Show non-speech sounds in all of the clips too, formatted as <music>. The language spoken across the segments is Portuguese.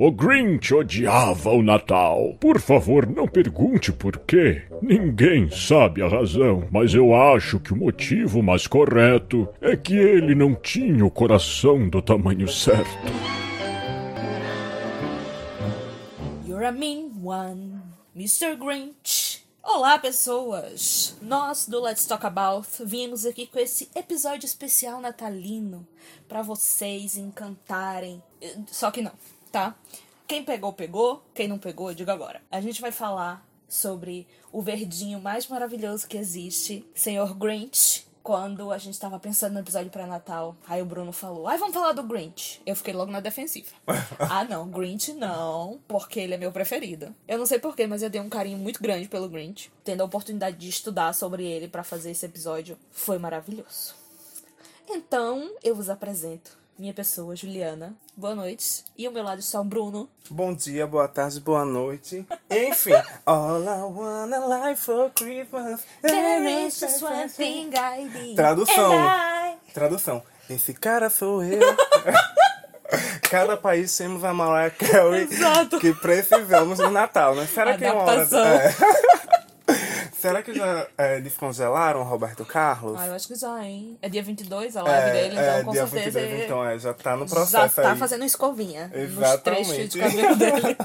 O Grinch odiava o Natal. Por favor, não pergunte por quê. Ninguém sabe a razão, mas eu acho que o motivo mais correto é que ele não tinha o coração do tamanho certo. You're a mean one, Mr. Grinch. Olá, pessoas! Nós do Let's Talk About viemos aqui com esse episódio especial natalino para vocês encantarem. Só que não tá? Quem pegou, pegou. Quem não pegou, diga agora. A gente vai falar sobre o verdinho mais maravilhoso que existe, Senhor Grinch. Quando a gente tava pensando no episódio para Natal, aí o Bruno falou: Ai, vamos falar do Grinch. Eu fiquei logo na defensiva. <laughs> ah, não, Grinch não, porque ele é meu preferido. Eu não sei porquê, mas eu dei um carinho muito grande pelo Grinch. Tendo a oportunidade de estudar sobre ele para fazer esse episódio, foi maravilhoso. Então, eu vos apresento minha pessoa, Juliana. Boa noite. E ao meu lado está o Bruno. Bom dia, boa tarde, boa noite. Enfim. <laughs> All I wanna life for Christmas. There is just one thing I need. Tradução. Tradução. Esse cara sou eu. <laughs> Cada país temos a Mariah Carey Exato. que precisamos no Natal, né? Será que é uma hora... É. Será que já é, descongelaram o Roberto Carlos? Ah, eu acho que já, hein? É dia 22 a live é, dele, então é, com dia certeza. 22, então é, já tá no processo. Já tá aí. fazendo escovinha. Exatamente. Nos trechos de cabelo dele.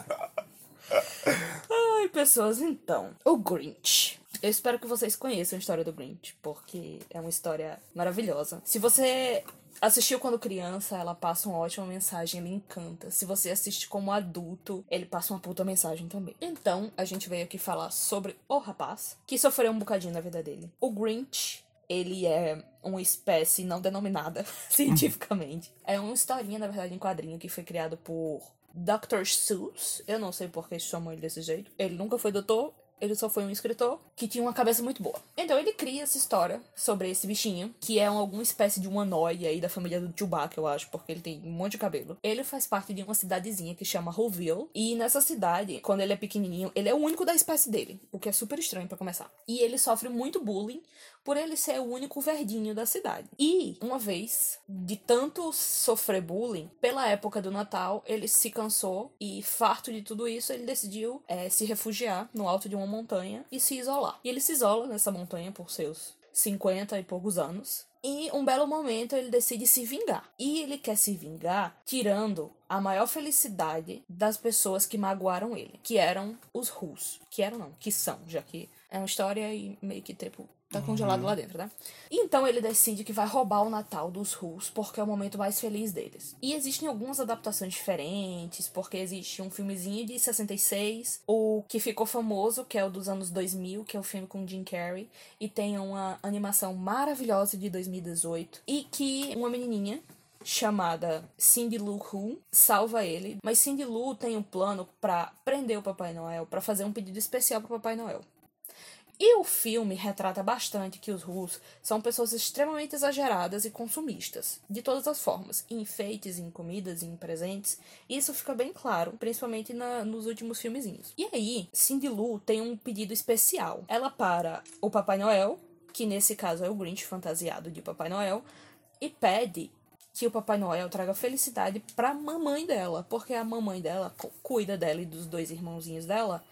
<laughs> Ai, pessoas, então. O Grinch. Eu espero que vocês conheçam a história do Grinch, porque é uma história maravilhosa. Se você assistiu quando criança, ela passa uma ótima mensagem, ele encanta. Se você assiste como adulto, ele passa uma puta mensagem também. Então, a gente veio aqui falar sobre o rapaz que sofreu um bocadinho na vida dele. O Grinch, ele é uma espécie não denominada <laughs> cientificamente. É uma historinha, na verdade, em quadrinho que foi criado por Dr. Seuss. Eu não sei por que chamam ele desse jeito. Ele nunca foi doutor, ele só foi um escritor que tinha uma cabeça muito boa. Então ele cria essa história sobre esse bichinho, que é alguma espécie de humanoide aí da família do Chewbacca, eu acho, porque ele tem um monte de cabelo. Ele faz parte de uma cidadezinha que chama Roville, e nessa cidade, quando ele é pequenininho, ele é o único da espécie dele, o que é super estranho para começar. E ele sofre muito bullying por ele ser o único verdinho da cidade. E, uma vez, de tanto sofrer bullying, pela época do Natal, ele se cansou e, farto de tudo isso, ele decidiu é, se refugiar no alto de uma montanha e se isolar. E ele se isola nessa montanha por seus 50 e poucos anos. E um belo momento ele decide se vingar. E ele quer se vingar tirando a maior felicidade das pessoas que magoaram ele, que eram os Rus. Que eram não, que são, já que é uma história e meio que tipo Tá congelado uhum. lá dentro, né? Então ele decide que vai roubar o Natal dos Rus, porque é o momento mais feliz deles. E existem algumas adaptações diferentes, porque existe um filmezinho de 66, o que ficou famoso, que é o dos anos 2000, que é o filme com Jim Carrey, e tem uma animação maravilhosa de 2018, e que uma menininha chamada Cindy Lou Who salva ele, mas Cindy Lou tem um plano para prender o Papai Noel, para fazer um pedido especial para Papai Noel. E o filme retrata bastante que os russos são pessoas extremamente exageradas e consumistas, de todas as formas, em enfeites, em comidas, em presentes. Isso fica bem claro, principalmente na, nos últimos filmezinhos. E aí, Cindy Lou tem um pedido especial. Ela para o Papai Noel, que nesse caso é o Grinch fantasiado de Papai Noel, e pede que o Papai Noel traga felicidade para a mamãe dela, porque a mamãe dela cuida dela e dos dois irmãozinhos dela,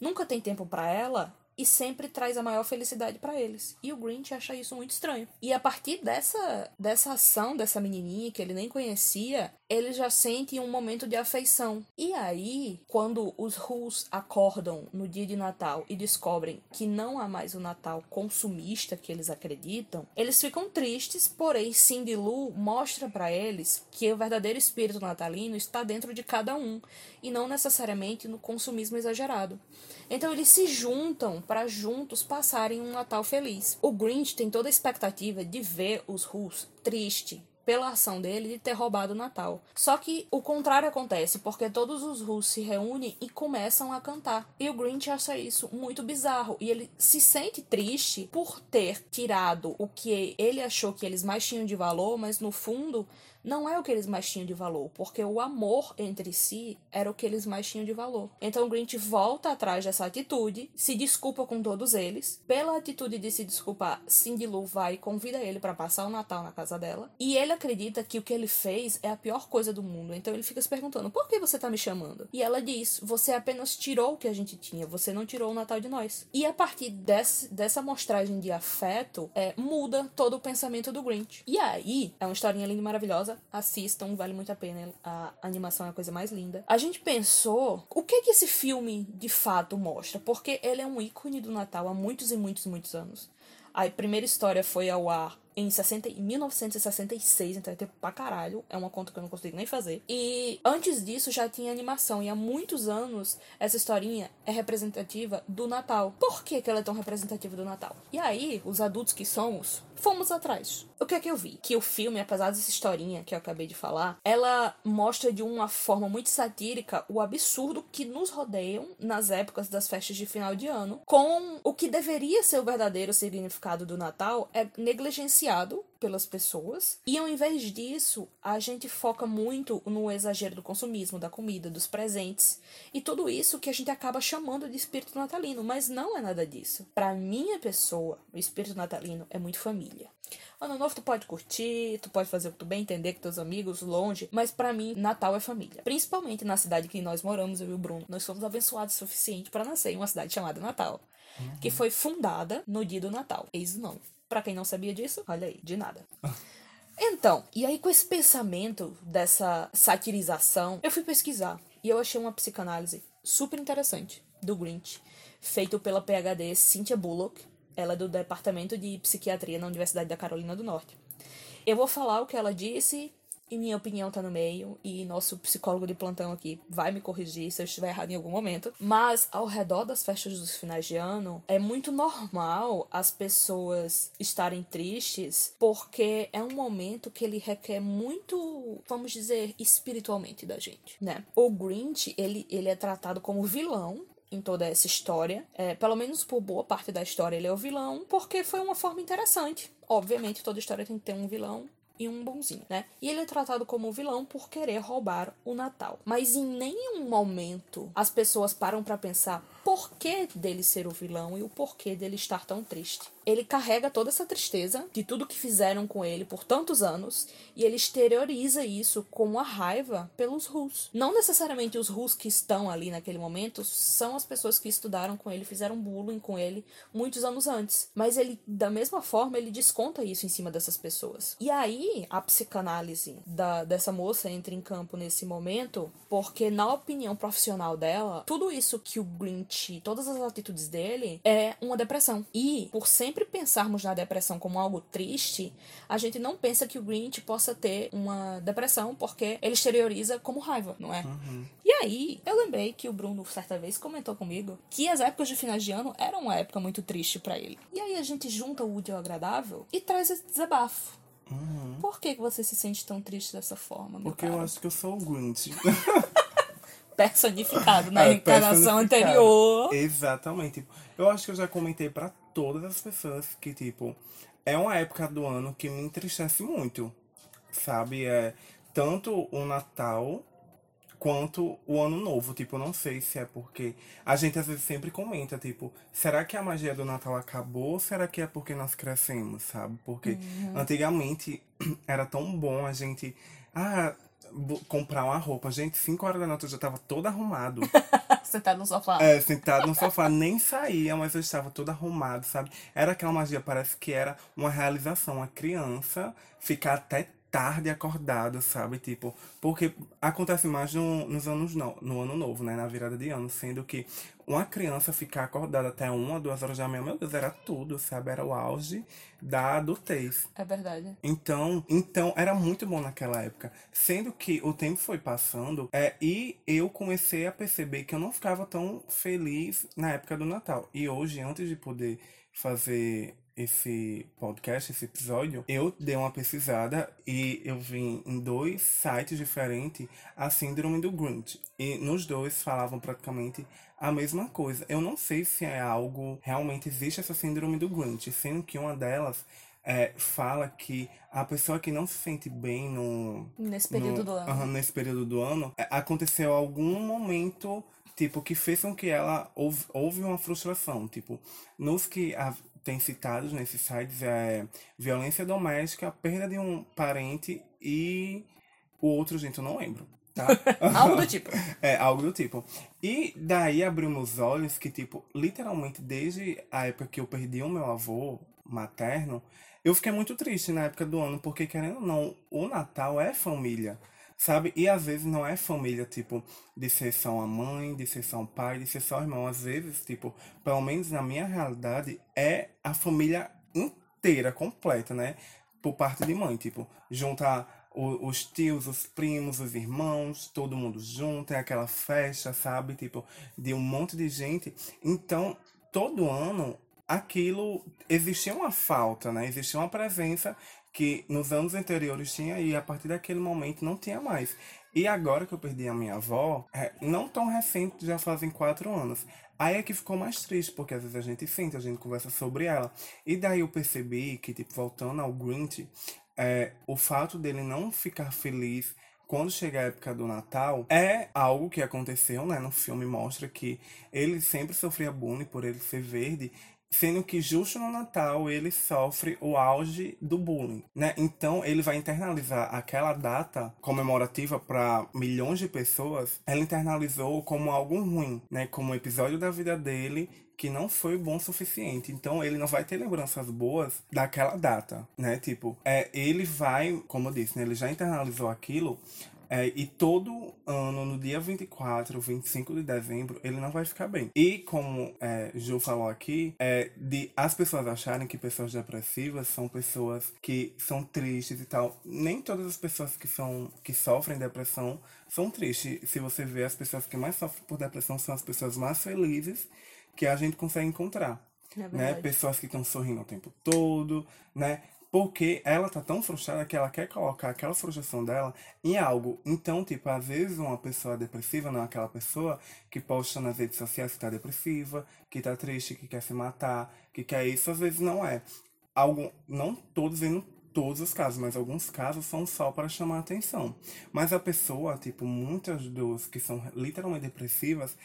nunca tem tempo para ela e sempre traz a maior felicidade para eles. E o Grinch acha isso muito estranho. E a partir dessa, dessa ação dessa menininha que ele nem conhecia, ele já sente um momento de afeição. E aí, quando os Rus acordam no dia de Natal e descobrem que não há mais o Natal consumista que eles acreditam, eles ficam tristes, porém Cindy Lou mostra para eles que o verdadeiro espírito natalino está dentro de cada um e não necessariamente no consumismo exagerado. Então eles se juntam para juntos passarem um Natal feliz. O Grinch tem toda a expectativa de ver os Rus triste, pela ação dele de ter roubado o Natal. Só que o contrário acontece, porque todos os Rus se reúnem e começam a cantar. E o Grinch acha isso muito bizarro. E ele se sente triste por ter tirado o que ele achou que eles mais tinham de valor, mas no fundo não é o que eles mais tinham de valor, porque o amor entre si era o que eles mais tinham de valor. Então Grinch volta atrás dessa atitude, se desculpa com todos eles. Pela atitude de se desculpar, Cindy Lou vai e convida ele para passar o Natal na casa dela. E ele acredita que o que ele fez é a pior coisa do mundo. Então ele fica se perguntando: por que você tá me chamando? E ela diz: você apenas tirou o que a gente tinha, você não tirou o Natal de nós. E a partir desse, dessa mostragem de afeto, é, muda todo o pensamento do Grinch. E aí, é uma historinha linda e maravilhosa. Assistam, vale muito a pena. A animação é a coisa mais linda. A gente pensou: o que que esse filme de fato mostra? Porque ele é um ícone do Natal há muitos e muitos e muitos anos. A primeira história foi ao ar em 60, 1966, então é tempo pra caralho. É uma conta que eu não consigo nem fazer. E antes disso já tinha animação. E há muitos anos essa historinha é representativa do Natal. Por que, que ela é tão representativa do Natal? E aí, os adultos que somos, fomos atrás. O que é que eu vi? Que o filme, apesar dessa historinha que eu acabei de falar, ela mostra de uma forma muito satírica o absurdo que nos rodeiam nas épocas das festas de final de ano, com o que deveria ser o verdadeiro significado do Natal é negligenciado pelas pessoas. E ao invés disso, a gente foca muito no exagero do consumismo, da comida, dos presentes e tudo isso que a gente acaba chamando de espírito natalino, mas não é nada disso. Para minha pessoa, o espírito natalino é muito família. Ano novo tu pode curtir, tu pode fazer o que tu bem entender com teus amigos longe, mas para mim Natal é família. Principalmente na cidade que nós moramos, eu e o Bruno. Nós somos abençoados o suficiente para nascer em uma cidade chamada Natal, uhum. que foi fundada no dia do Natal. Eis o nome. Para quem não sabia disso, olha aí, de nada. <laughs> Então, e aí com esse pensamento dessa satirização, eu fui pesquisar e eu achei uma psicanálise super interessante do Grinch, feito pela PhD Cynthia Bullock. Ela é do Departamento de Psiquiatria na Universidade da Carolina do Norte. Eu vou falar o que ela disse e minha opinião tá no meio, e nosso psicólogo de plantão aqui vai me corrigir se eu estiver errado em algum momento. Mas ao redor das festas dos finais de ano, é muito normal as pessoas estarem tristes, porque é um momento que ele requer muito, vamos dizer, espiritualmente da gente, né? O Grinch, ele, ele é tratado como vilão em toda essa história. É, pelo menos por boa parte da história ele é o vilão, porque foi uma forma interessante. Obviamente, toda história tem que ter um vilão e um bonzinho, né? E ele é tratado como vilão por querer roubar o Natal. Mas em nenhum momento as pessoas param para pensar porquê dele ser o vilão e o porquê dele estar tão triste. Ele carrega toda essa tristeza de tudo que fizeram com ele por tantos anos e ele exterioriza isso com a raiva pelos Rus. Não necessariamente os Rus que estão ali naquele momento são as pessoas que estudaram com ele, fizeram bullying com ele muitos anos antes, mas ele da mesma forma ele desconta isso em cima dessas pessoas. E aí a psicanálise da, dessa moça entra em campo nesse momento, porque na opinião profissional dela, tudo isso que o Green todas as atitudes dele, é uma depressão. E, por sempre pensarmos na depressão como algo triste, a gente não pensa que o Grinch possa ter uma depressão porque ele exterioriza como raiva, não é? Uhum. E aí, eu lembrei que o Bruno, certa vez, comentou comigo que as épocas de finais de ano eram uma época muito triste para ele. E aí a gente junta o útil ao agradável e traz esse desabafo. Uhum. Por que, que você se sente tão triste dessa forma? Porque cara? eu acho que eu sou o Grinch. <laughs> personificado na <laughs> é, encarnação anterior. Exatamente. Eu acho que eu já comentei para todas as pessoas que, tipo, é uma época do ano que me entristece muito. Sabe? É tanto o Natal quanto o ano novo. Tipo, não sei se é porque a gente às vezes sempre comenta, tipo, será que a magia do Natal acabou ou será que é porque nós crescemos, sabe? Porque uhum. antigamente <clears throat> era tão bom a gente. Ah, comprar uma roupa. Gente, 5 horas da noite eu já tava todo arrumado. <laughs> sentado no sofá. É, sentado no sofá. Nem saía, mas eu estava todo arrumado, sabe? Era aquela magia, parece que era uma realização. Uma criança ficar até tarde acordado, sabe? Tipo, porque acontece mais no, nos anos no, no ano novo, né? Na virada de ano, sendo que uma criança ficar acordada até uma, duas horas da manhã, meu Deus, era tudo, sabe? Era o auge da adultez. É verdade. Então, então era muito bom naquela época. Sendo que o tempo foi passando é, e eu comecei a perceber que eu não ficava tão feliz na época do Natal. E hoje, antes de poder fazer esse podcast, esse episódio, eu dei uma pesquisada e eu vi em dois sites diferentes a síndrome do Grinch. E nos dois falavam praticamente a mesma coisa. Eu não sei se é algo realmente existe essa síndrome do Grinch, sendo que uma delas é, fala que a pessoa que não se sente bem no. Nesse período no, do ano. aham, nesse período do ano, é, aconteceu algum momento, tipo, que fez com que ela houve, houve uma frustração. Tipo, nos que a, tem citados nesses sites é violência doméstica, perda de um parente e o outro, gente, eu não lembro. Tá? <laughs> Algo do tipo. <laughs> É, algo do tipo. E daí abriu meus olhos que, tipo, literalmente desde a época que eu perdi o meu avô materno, eu fiquei muito triste na época do ano, porque querendo ou não, o Natal é família, sabe? E às vezes não é família, tipo, de ser só uma mãe, de ser só um pai, de ser só um irmão. Às vezes, tipo, pelo menos na minha realidade, é a família inteira, completa, né? Por parte de mãe, tipo, junta o- os tios, os primos, os irmãos, todo mundo junto, é aquela festa, sabe? Tipo, de um monte de gente. Então, todo ano, aquilo existia uma falta, né? Existia uma presença que nos anos anteriores tinha e a partir daquele momento não tinha mais. E agora que eu perdi a minha avó, é, não tão recente, já fazem quatro anos. Aí é que ficou mais triste, porque às vezes a gente sente, a gente conversa sobre ela. E daí eu percebi que, tipo, voltando ao Grinch, é, o fato dele não ficar feliz quando chega a época do Natal é algo que aconteceu, né? No filme mostra que ele sempre sofria bullying por ele ser verde, sendo que justo no Natal ele sofre o auge do bullying, né? Então ele vai internalizar aquela data comemorativa para milhões de pessoas, ela internalizou como algo ruim, né? Como um episódio da vida dele que não foi bom o suficiente. Então ele não vai ter lembranças boas daquela data, né? Tipo, é, ele vai, como eu disse, né? Ele já internalizou aquilo. É, e todo ano, no dia 24, 25 de dezembro, ele não vai ficar bem. E como é, Ju falou aqui, é, de as pessoas acharem que pessoas depressivas são pessoas que são tristes e tal. Nem todas as pessoas que, são, que sofrem depressão são tristes. Se você vê, as pessoas que mais sofrem por depressão são as pessoas mais felizes que a gente consegue encontrar. É né? Pessoas que estão sorrindo o tempo todo, né? Porque ela tá tão frustrada que ela quer colocar aquela frustração dela em algo. Então, tipo, às vezes uma pessoa depressiva não é aquela pessoa que posta nas redes sociais que tá depressiva, que tá triste, que quer se matar, que quer isso, às vezes não é. Algo, não tô dizendo todos os casos, mas alguns casos são só para chamar atenção. Mas a pessoa, tipo, muitas dos que são literalmente depressivas,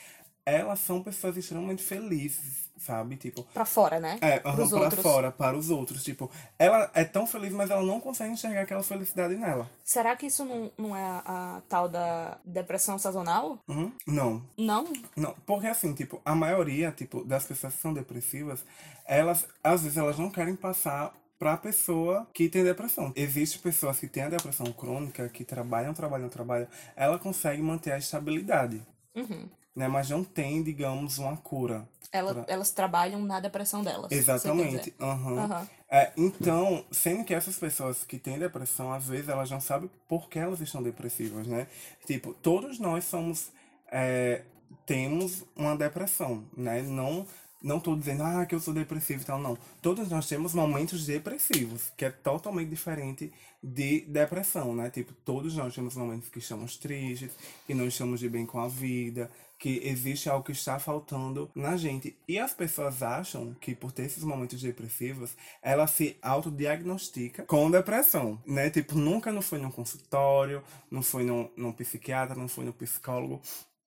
elas são pessoas extremamente felizes, sabe? Tipo, Pra fora, né? é, Pros pra outros. fora, para os outros. Tipo, ela é tão feliz, mas ela não consegue enxergar aquela felicidade nela. Será que isso não, não é a, a tal da depressão sazonal? Uhum. Não, Não? não. Porque assim, tipo, a maioria, tipo, das pessoas que são depressivas, elas, às vezes, elas não querem passar pra pessoa que tem depressão. Existem pessoas que têm a depressão crônica, que trabalham, trabalham, trabalham, ela consegue manter a estabilidade, Uhum. Né? Mas não tem, digamos, uma cura. Ela- Pra- Elas trabalham na depressão delas. Exatamente. aham. Aham. É, então, sendo que essas pessoas que têm depressão, às vezes elas não sabem por que elas estão depressivas, né? Tipo, todos nós somos. é, temos uma depressão, né? Não. Não tô dizendo, ah, que eu sou depressivo e tal, não. Todos nós temos momentos depressivos, que é totalmente diferente de depressão, né? Tipo, todos nós temos momentos que estamos tristes, que não estamos de bem com a vida, que existe algo que está faltando na gente. E as pessoas acham que por ter esses momentos depressivos, ela se autodiagnostica com depressão, né? Tipo, nunca não foi num consultório, não foi num, num psiquiatra, não foi no psicólogo.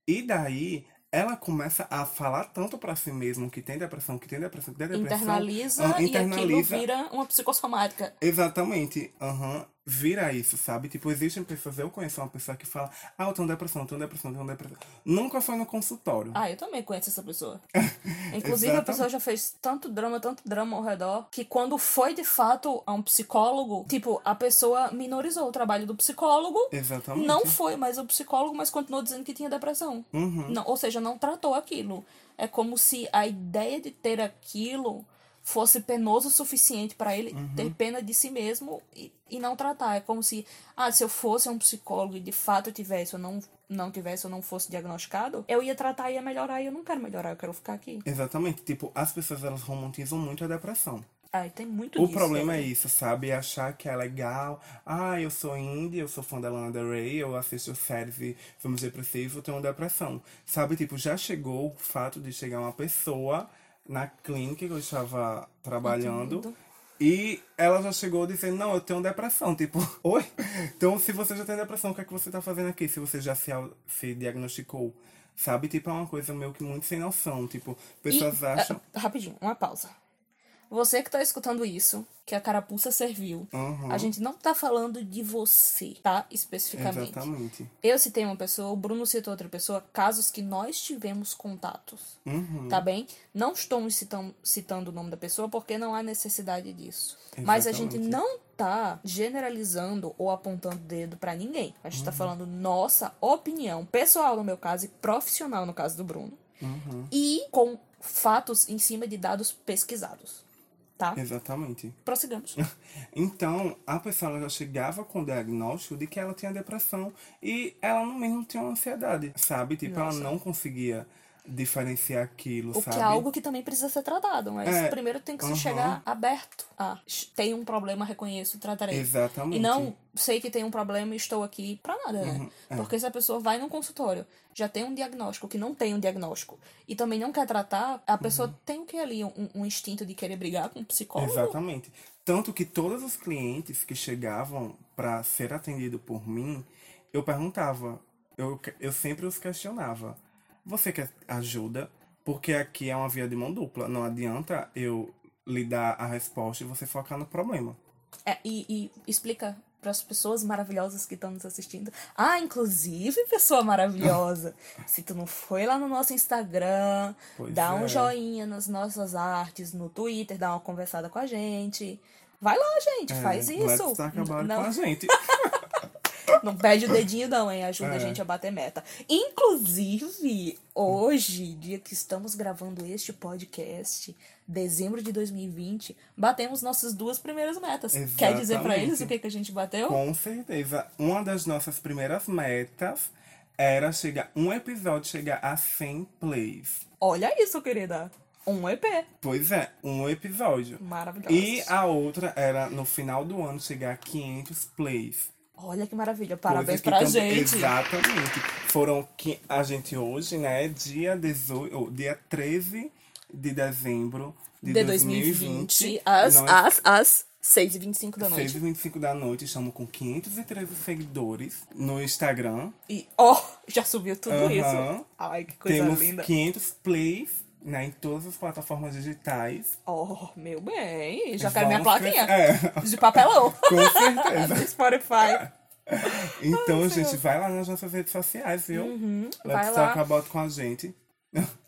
E daí ela começa a falar tanto pra si mesma que tem depressão, que tem depressão, que tem depressão. Internaliza ah, e aquilo internaliza. vira uma psicossomática. Exatamente, aham. Vira isso, sabe? Tipo, existem pessoas, eu conheço uma pessoa que fala, ah, eu tenho depressão, eu tenho depressão, eu tenho depressão. Nunca foi no consultório. Ah, eu também conheço essa pessoa. <laughs> Inclusive, a pessoa já fez tanto drama, tanto drama ao redor, que quando foi de fato a um psicólogo, tipo, a pessoa minorizou o trabalho do psicólogo. Exatamente. Não foi mais o psicólogo, mas continuou dizendo que tinha depressão. Uhum. Não, ou seja, não tratou aquilo. É como se a ideia de ter aquilo fosse penoso o suficiente pra ele Uhum. ter pena de si mesmo e, e não tratar. É como se, ah, se eu fosse um psicólogo e de fato eu tivesse ou não, não tivesse ou não fosse diagnosticado, eu ia tratar e ia melhorar e eu não quero melhorar, eu quero ficar aqui. Exatamente. Tipo, as pessoas elas romantizam muito a depressão. Ai, tem muito O disso. problema é velho. isso, sabe? É achar que é legal. Ah, eu sou indie, eu sou fã da Lana Del Rey, eu assisto séries e filmes depressivos, eu tenho depressão. Sabe, tipo, já chegou o fato de chegar uma pessoa na clínica que eu estava trabalhando Entendo. E ela já chegou dizendo, não, eu tenho depressão. Tipo, <laughs> oi? Então, se você já tem depressão, o que é que você tá fazendo aqui? Se você já se, se diagnosticou. Sabe? Tipo, é uma coisa meio que muito sem noção. Tipo, pessoas E, acham... ah, rapidinho, uma pausa. Você que tá escutando isso, que a carapuça serviu, Uhum. a gente não tá falando de você, tá? Especificamente. Exatamente. Eu citei uma pessoa, o Bruno citou outra pessoa, casos que nós tivemos contatos. Uhum. Tá bem? Não estou citando, citando o nome da pessoa porque não há necessidade disso. Mas a gente Exatamente. não tá generalizando ou apontando dedo pra ninguém. A Uhum. gente tá falando nossa opinião pessoal no meu caso e profissional no caso do Bruno. Uhum. E com fatos em cima de dados pesquisados. Tá? Exatamente. Prossigamos. <laughs> Então, a pessoa já chegava com o diagnóstico de que ela tinha depressão e ela no mesmo tinha ansiedade, sabe? Tipo, Nossa. ela não conseguia diferenciar aquilo, O sabe? que é algo que também precisa ser tratado, mas É, primeiro tem que se chegar aberto a tem um problema, reconheço, tratarei. Exatamente. E não sei que tem um problema e estou aqui pra nada, né? Uhum, é. Porque se a pessoa vai num consultório, já tem um diagnóstico, que não tem um diagnóstico, e também não quer tratar, a pessoa tem o que ali? Um, um instinto de querer brigar com o psicólogo? Exatamente. Tanto que todos os clientes que chegavam para ser atendido por mim, eu perguntava, eu, eu sempre os questionava. Você quer ajuda? Porque aqui é uma via de mão dupla. Não adianta eu lhe dar a resposta e você focar no problema. É, e, e explica para as pessoas maravilhosas que estão nos assistindo. Ah, inclusive, pessoa maravilhosa, <laughs> se tu não foi lá no nosso Instagram, Pois dá um é. joinha nas nossas artes, no Twitter, dá uma conversada com a gente. Vai lá, gente, faz É, isso. Talk about it Não, com a gente. <laughs> não perde o dedinho, não, hein? Ajuda a É. gente a bater meta. Inclusive, hoje, dia que estamos gravando este podcast, dezembro de 2020, batemos nossas duas primeiras metas. Quer dizer pra eles Exatamente. o que, que a gente bateu? Com certeza. Uma das nossas primeiras metas era chegar, um episódio chegar a 100 plays. Olha isso, querida. Um EP. Pois é, um episódio. Maravilhoso. E a outra era no final do ano chegar a 500 plays. Olha que maravilha. Parabéns pra também- gente. Exatamente. Foram que a gente hoje, né, dia 18, ou dia 13 de dezembro de, De 2020. 2020, às, nós, às, às 6h25 da noite. 6 e 25 da noite, estamos com 513 seguidores no Instagram. E, ó, já subiu tudo Aham. isso. Ai, que coisa Temos linda. 500 plays né, em todas as plataformas digitais. Oh, meu bem. Já quero minha Vamos plaquinha. É, De papelão. <laughs> com certeza. <laughs> Spotify. <laughs> Então, Ai, gente, vai lá nas nossas redes sociais, viu? Uhum, vai lá. talk about com a gente.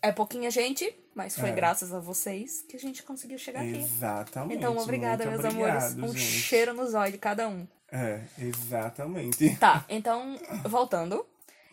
É pouquinha gente, mas foi É. graças a vocês que a gente conseguiu chegar aqui. Exatamente. Então, obrigada, meus obrigado, amores. Um gente. cheiro no zóio de cada um. É, exatamente. Tá, então, voltando,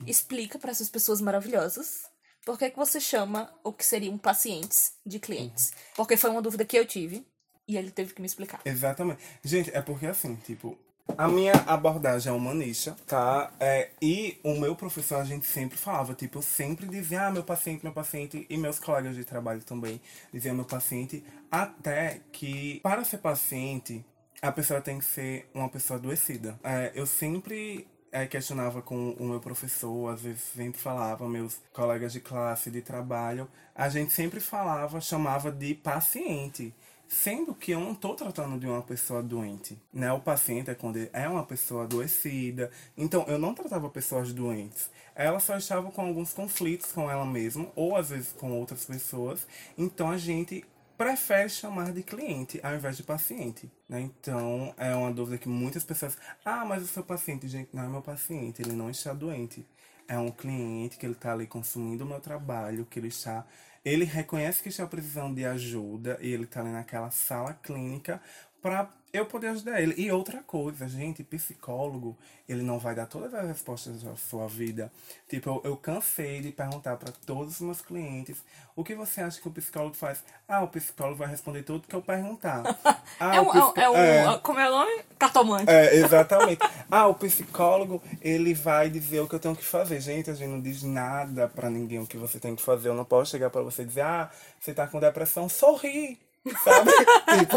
explica para essas pessoas maravilhosas por que, que você chama o que seriam pacientes de clientes. Porque foi uma dúvida que eu tive e ele teve que me explicar. Exatamente. Gente, é porque assim, tipo, a minha abordagem é humanista, tá? É, e o meu professor, a gente sempre falava, tipo, eu sempre dizia, ah, meu paciente, meu paciente, e meus colegas de trabalho também diziam meu paciente, até que para ser paciente, a pessoa tem que ser uma pessoa adoecida. É, eu sempre é, questionava com o meu professor, às vezes sempre falava, meus colegas de classe, de trabalho, a gente sempre falava, chamava de paciente. Sendo que eu não estou tratando de uma pessoa doente, né? O paciente é quando é uma pessoa adoecida. Então, eu não tratava pessoas doentes. Ela só estava com alguns conflitos com ela mesma, ou às vezes com outras pessoas. Então, a gente prefere chamar de cliente ao invés de paciente, né? Então, é uma dúvida que muitas pessoas... Ah, mas o seu paciente, gente, não é meu paciente, ele não está doente. É um cliente que ele está ali consumindo o meu trabalho, que ele está... Ele reconhece que está precisando de ajuda e ele está ali naquela sala clínica para eu poder ajudar ele. E outra coisa, gente, psicólogo, ele não vai dar todas as respostas da sua vida. Tipo, eu, eu cansei de perguntar para todos os meus clientes o que você acha que o psicólogo faz. Ah, o psicólogo vai responder tudo que eu perguntar. <laughs> Ah, é o um, é um, psico- é um- é. Como é o nome? Cartomante. É, <laughs> exatamente. Ah, o psicólogo, ele vai dizer o que eu tenho que fazer. Gente, a gente não diz nada pra ninguém o que você tem que fazer. Eu não posso chegar pra você e dizer, ah, você tá com depressão, sorri. Sabe? <laughs> tipo,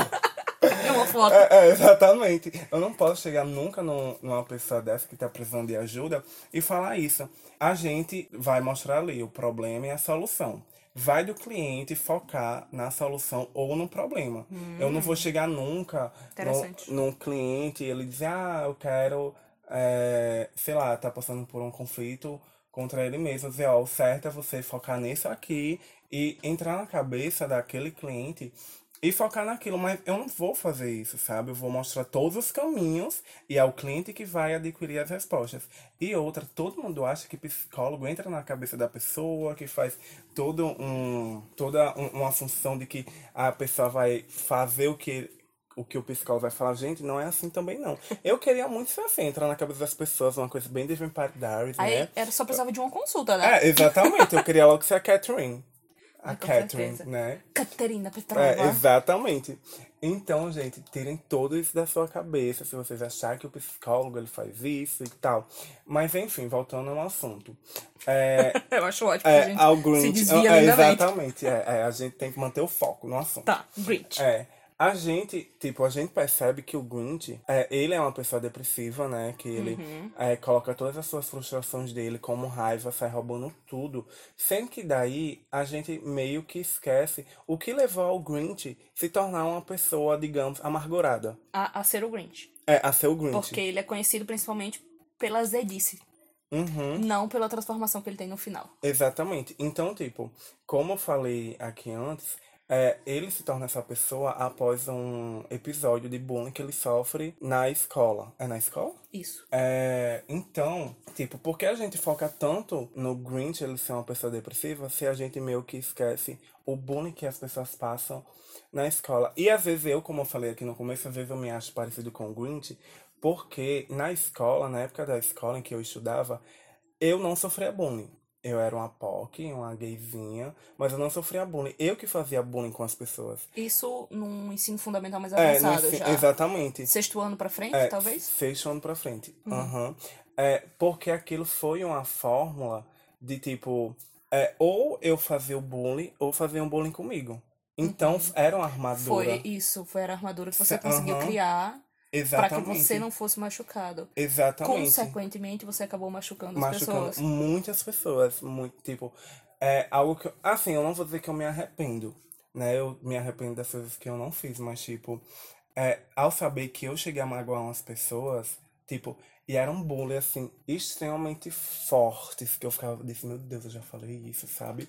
<laughs> É uma foto. É, é, exatamente. Eu não posso chegar nunca num- numa pessoa dessa que tá precisando de ajuda e falar isso. A gente vai mostrar ali o problema e a solução. Vai do cliente focar na solução ou no problema. Eu não vou chegar nunca no, num cliente e ele dizer, ah, eu quero, é, sei lá, tá passando por um conflito contra ele mesmo. Dizer, ó, o certo é você focar nisso aqui e entrar na cabeça daquele cliente e focar naquilo, mas eu não vou fazer isso, sabe? Eu vou mostrar todos os caminhos e é o cliente que vai adquirir as respostas. E outra, todo mundo acha que psicólogo entra na cabeça da pessoa, que faz todo um, toda um- uma função de que a pessoa vai fazer o que o que o psicólogo vai falar, gente, não é assim também não. Eu queria muito ser assim, entrar na cabeça das pessoas, uma coisa bem de Vampire Diaries, Aí né? era só precisava de uma consulta, né? É, exatamente. Eu queria logo ser a Catherine. A Ah, com Catherine, né? Caterina Petrova. É, exatamente. Então, gente, tirem tudo isso da sua cabeça, se vocês acharem que o psicólogo ele faz isso e tal. Mas enfim, voltando ao assunto. É, <laughs> Eu acho ótimo que a é, gente ao se desvia é, exatamente. É, é, a gente tem que manter o foco no assunto. Tá, Grinch. É. A gente, tipo, a gente percebe que o Grinch, é, ele é uma pessoa depressiva, né? Que ele Uhum. é, coloca todas as suas frustrações dele como raiva, sai roubando tudo. Sem que daí a gente meio que esquece o que levou ao Grinch se tornar uma pessoa, digamos, amargurada. A, a ser o Grinch. É, a ser o Grinch. Porque ele é conhecido principalmente pela zedice. Uhum. Não pela transformação que ele tem no final. Exatamente. Então, tipo, como eu falei aqui antes, é, ele se torna essa pessoa após um episódio de bullying que ele sofre na escola. É na escola? Isso. É, então, tipo, por que a gente foca tanto no Grinch ele ser uma pessoa depressiva se a gente meio que esquece o bullying que as pessoas passam na escola? E às vezes eu, como eu falei aqui no começo, às vezes eu me acho parecido com o Grinch, porque na escola, na época da escola em que eu estudava, eu não sofria bullying. Eu era uma POC, uma gayzinha, mas eu não sofria bullying. Eu que fazia bullying com as pessoas. Isso num ensino fundamental mais É, avançado ensi- já. exatamente. Sexto ano pra frente, É, talvez? Sexto ano pra frente. Aham. É, porque aquilo foi uma fórmula de tipo, é, ou eu fazia o bullying, ou fazia um bullying comigo. Então era uma armadura. Foi isso, foi a armadura que você Se- conseguiu criar pra que você não fosse machucado. Exatamente. Consequentemente, você acabou machucando as Machucando pessoas. muitas pessoas. Muito, tipo, é algo que. eu- Assim, eu não vou dizer que eu me arrependo. Né? Eu me arrependo das coisas que eu não fiz, mas, tipo, é, ao saber que eu cheguei a magoar umas pessoas, tipo, e era um bullying, assim, extremamente fortes, que eu ficava, disse, meu Deus, eu já falei isso, sabe?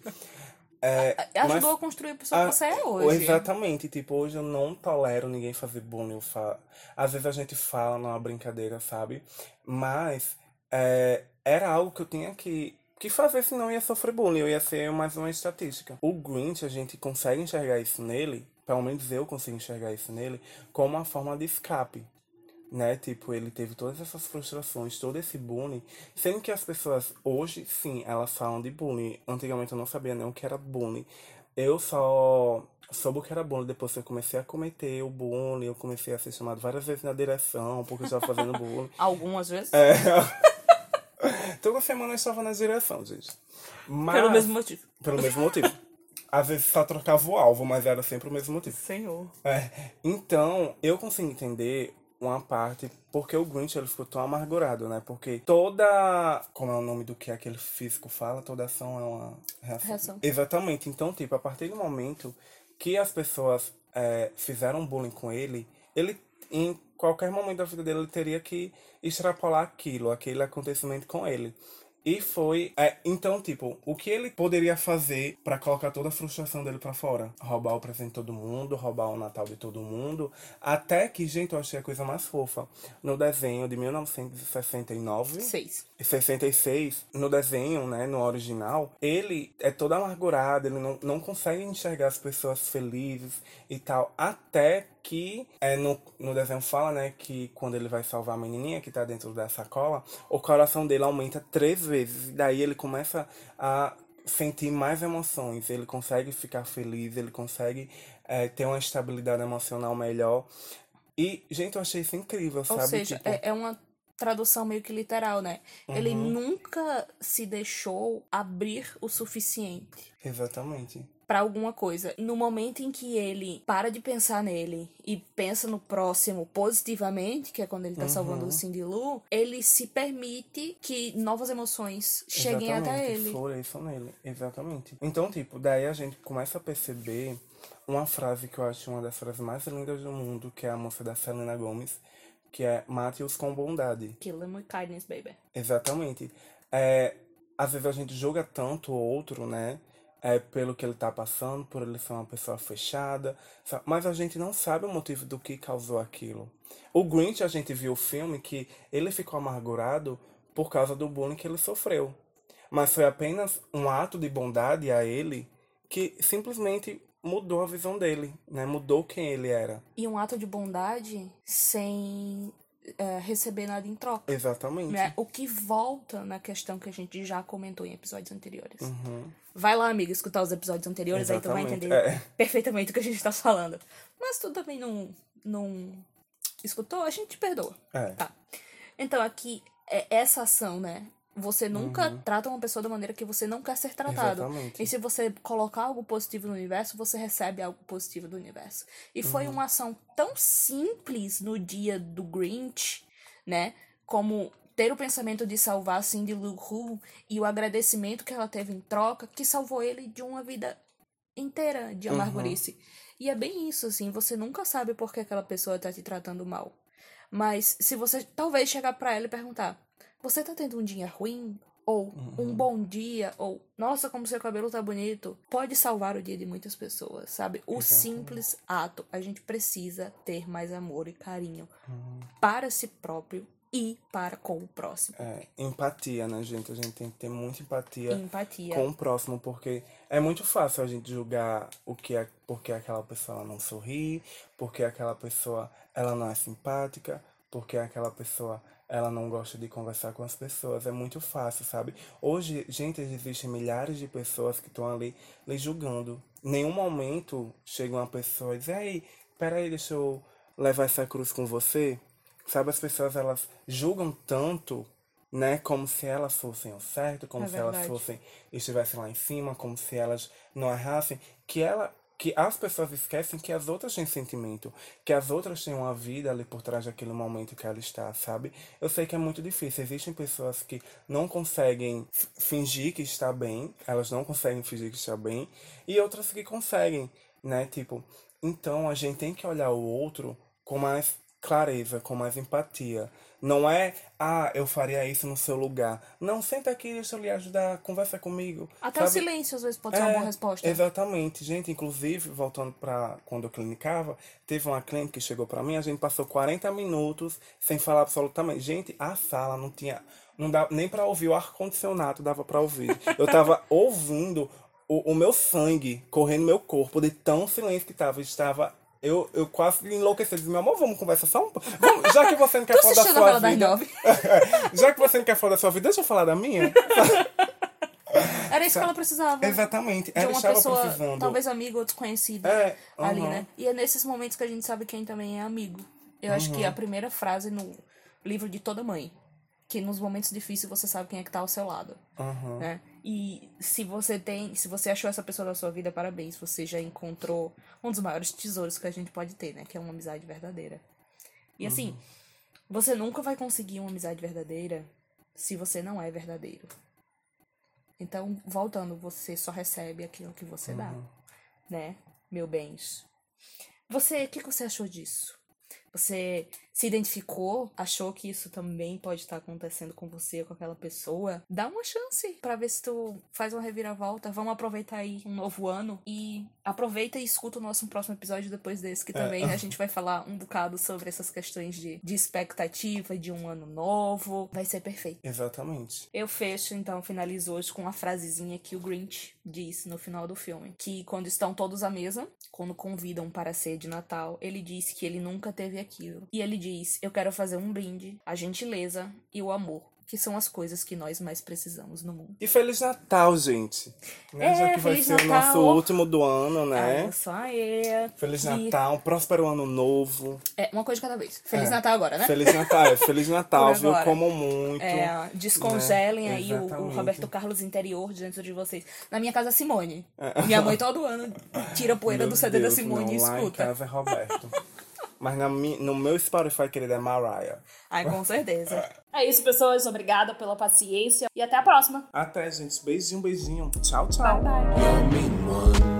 É, Ajudou mas- a construir a pessoa ah, que você é hoje. Exatamente, tipo, hoje eu não tolero ninguém fazer bullying. Eu fa... Às vezes a gente fala numa brincadeira, sabe? Mas é, era algo que eu tinha que, que fazer, senão eu ia sofrer bullying, eu ia ser mais uma estatística. O Grinch, a gente consegue enxergar isso nele, pelo menos eu consigo enxergar isso nele, como uma forma de escape. Né? Tipo, ele teve todas essas frustrações, todo esse bullying, sendo que as pessoas hoje, sim, elas falam de bullying. Antigamente eu não sabia nem o que era bullying. Eu só soube o que era bullying depois que eu comecei a cometer o bullying, eu comecei a ser chamado várias vezes na direção, porque eu estava fazendo bullying. <laughs> Algumas vezes. É. <laughs> Toda semana eu estava na direção, gente. Mas, Pelo mesmo motivo. Pelo mesmo motivo. Às vezes só trocava o alvo, mas era sempre o mesmo motivo. Senhor. É, então, eu consigo entender uma parte porque o Grinch ele ficou tão amargurado, né? Porque toda. Como é o nome do que aquele físico fala? Toda ação é uma reação. Reação. Exatamente. Então, tipo, a partir do momento que as pessoas é, fizeram bullying com ele, ele, em qualquer momento da vida dele, ele teria que extrapolar aquilo, aquele acontecimento com ele. E foi. é, então, tipo, o que ele poderia fazer pra colocar toda a frustração dele pra fora? Roubar o presente de todo mundo, roubar o Natal de todo mundo. Até que, gente, eu achei a coisa mais fofa. No desenho de 1969. Seis. 66, no desenho, né, no original, ele é todo amargurado, ele não, não consegue enxergar as pessoas felizes e tal, até que é, no, no desenho fala, né, que quando ele vai salvar a menininha que tá dentro da sacola, o coração dele aumenta três vezes, e daí ele começa a sentir mais emoções, ele consegue ficar feliz, ele consegue é, ter uma estabilidade emocional melhor. E, gente, eu achei isso incrível, Ou sabe? seja, Tipo, é, é uma tradução meio que literal, né? Ele Uhum. nunca se deixou abrir o suficiente Exatamente. Para alguma coisa. No momento em que ele para de pensar nele e pensa no próximo positivamente, que é quando ele tá salvando o Cindy Lou, ele se permite que novas emoções cheguem Exatamente, até ele. floresçam nele, exatamente. Então, tipo, daí a gente começa a perceber uma frase que eu acho uma das frases mais lindas do mundo, que é a música da Selena Gomez, que é Mate-os com bondade. Kill them with kindness, baby. Exatamente. É, às vezes a gente julga tanto o outro, né? É, pelo que ele tá passando, por ele ser uma pessoa fechada, mas a gente não sabe o motivo do que causou aquilo. O Grinch, a gente viu o filme que ele ficou amargurado por causa do bullying que ele sofreu. Mas foi apenas um ato de bondade a ele que simplesmente mudou a visão dele, né? Mudou quem ele era. E um ato de bondade sem é, receber nada em troca. Exatamente. né? O que volta na questão que a gente já comentou em episódios anteriores. Uhum. Vai lá, amigo, escutar os episódios anteriores, aí tu vai Exatamente, entender é. perfeitamente o que a gente tá falando. Mas tu também não, não escutou, a gente te perdoa. É. Tá. Então, aqui, é essa ação, né? Você nunca trata uma pessoa da maneira que você não quer ser tratado. Uhum. Exatamente. E se você colocar algo positivo no universo, você recebe algo positivo do universo. E foi Uhum. uma ação tão simples no dia do Grinch, né? Como ter o pensamento de salvar Cindy Lou Who e o agradecimento que ela teve em troca, que salvou ele de uma vida inteira de amargurice. E é bem isso, assim, você nunca sabe por que aquela pessoa tá te tratando mal. Mas se você talvez chegar pra ela e perguntar: Você tá tendo um dia ruim? Ou um bom dia? Ou nossa, como seu cabelo tá bonito? Pode salvar o dia de muitas pessoas, sabe? O simples ato. A gente precisa ter mais amor e carinho para si próprio e para com o próximo. É, empatia, né, gente? A gente tem que ter muita empatia Empatia. com o próximo, porque é muito fácil a gente julgar o que é porque aquela pessoa não sorri, porque aquela pessoa ela não é simpática, porque aquela pessoa ela não gosta de conversar com as pessoas. É muito fácil, sabe? Hoje, gente, existem milhares de pessoas que estão ali lhe julgando. Em nenhum momento chega uma pessoa e diz, ei, peraí, deixa eu levar essa cruz com você. Sabe, as pessoas elas julgam tanto, né, como se elas fossem o certo, como É se elas verdade. fossem estivessem lá em cima, como se elas não errassem, que ela que as pessoas esquecem que as outras têm sentimento, que as outras têm uma vida ali por trás daquele momento que ela está, sabe? Eu sei que é muito difícil. Existem pessoas que não conseguem fingir que está bem, elas não conseguem fingir que está bem, e outras que conseguem, né? Tipo, então a gente tem que olhar o outro com mais clareza, com mais empatia. Não é, ah, eu faria isso no seu lugar. Não, senta aqui, deixa eu lhe ajudar, conversa comigo. Até o sabe? silêncio às vezes pode ser uma É, boa resposta. Exatamente. Gente, inclusive, voltando para quando eu clinicava, teve uma cliente que chegou para mim, a gente passou 40 minutos sem falar absolutamente. Gente, a sala não tinha. Não dava nem para ouvir o ar-condicionado, dava para ouvir. Eu tava <laughs> ouvindo o, o meu sangue correndo no meu corpo, de tão silêncio que tava. Estava. Eu, eu quase enlouqueci. Disse, meu amor, vamos conversar só um pouco. Já que você não quer <laughs> falar da sua vida. <laughs> Já que você não quer falar da sua vida, deixa eu falar da minha. <laughs> Era isso que ela precisava. Exatamente. De Ela uma pessoa, precisando. talvez amigo ou desconhecido É, ali, aham. né? E é nesses momentos que a gente sabe quem também é amigo. Eu acho Uhum. que a primeira frase no livro de toda mãe, que nos momentos difíceis você sabe quem é que tá ao seu lado, Aham. né? E se você tem, se você achou essa pessoa da sua vida, parabéns, você já encontrou um dos maiores tesouros que a gente pode ter, né? Que é uma amizade verdadeira. E assim, Uhum. você nunca vai conseguir uma amizade verdadeira se você não é verdadeiro. Então, voltando, você só recebe aquilo que você dá, né, meu bens? Você, o que que você achou disso? Você se identificou? Achou que isso também pode estar acontecendo com você, com aquela pessoa? Dá uma chance pra ver se tu faz uma reviravolta. Vamos aproveitar aí um novo ano e aproveita e escuta o nosso próximo episódio depois desse, que também a <laughs> gente vai falar um bocado sobre essas questões de, de expectativa de um ano novo. Vai ser perfeito. Exatamente. Eu fecho, então, finalizo hoje com uma frasezinha que o Grinch diz no final do filme. Que quando estão todos à mesa, quando convidam para a ceia de Natal, ele diz que ele nunca teve aquilo. E ele diz: Eu quero fazer um brinde, a gentileza e o amor que são as coisas que nós mais precisamos no mundo. E Feliz Natal, gente. Né? É, Já que vai Feliz ser o Natal. nosso último do ano, né? Ah, só é. Feliz que- Natal, próspero ano novo. É, uma coisa de cada vez. Feliz É. Natal agora, né? Feliz Natal, é, Feliz <laughs> Natal, viu? Comam muito. É, descongelem né? aí o, o. Roberto Carlos interior dentro de vocês. Na minha casa, Simone. Minha mãe todo ano tira a poeira É. Meu do CD Deus, da Simone não, e lá em escuta. casa é Roberto. <laughs> Mas na no meu Spotify, querida, é Mariah. Ai, com certeza. É isso, pessoas. Obrigada pela paciência e até a próxima. Até, gente. Beijinho, beijinho. Tchau, tchau. Bye, bye.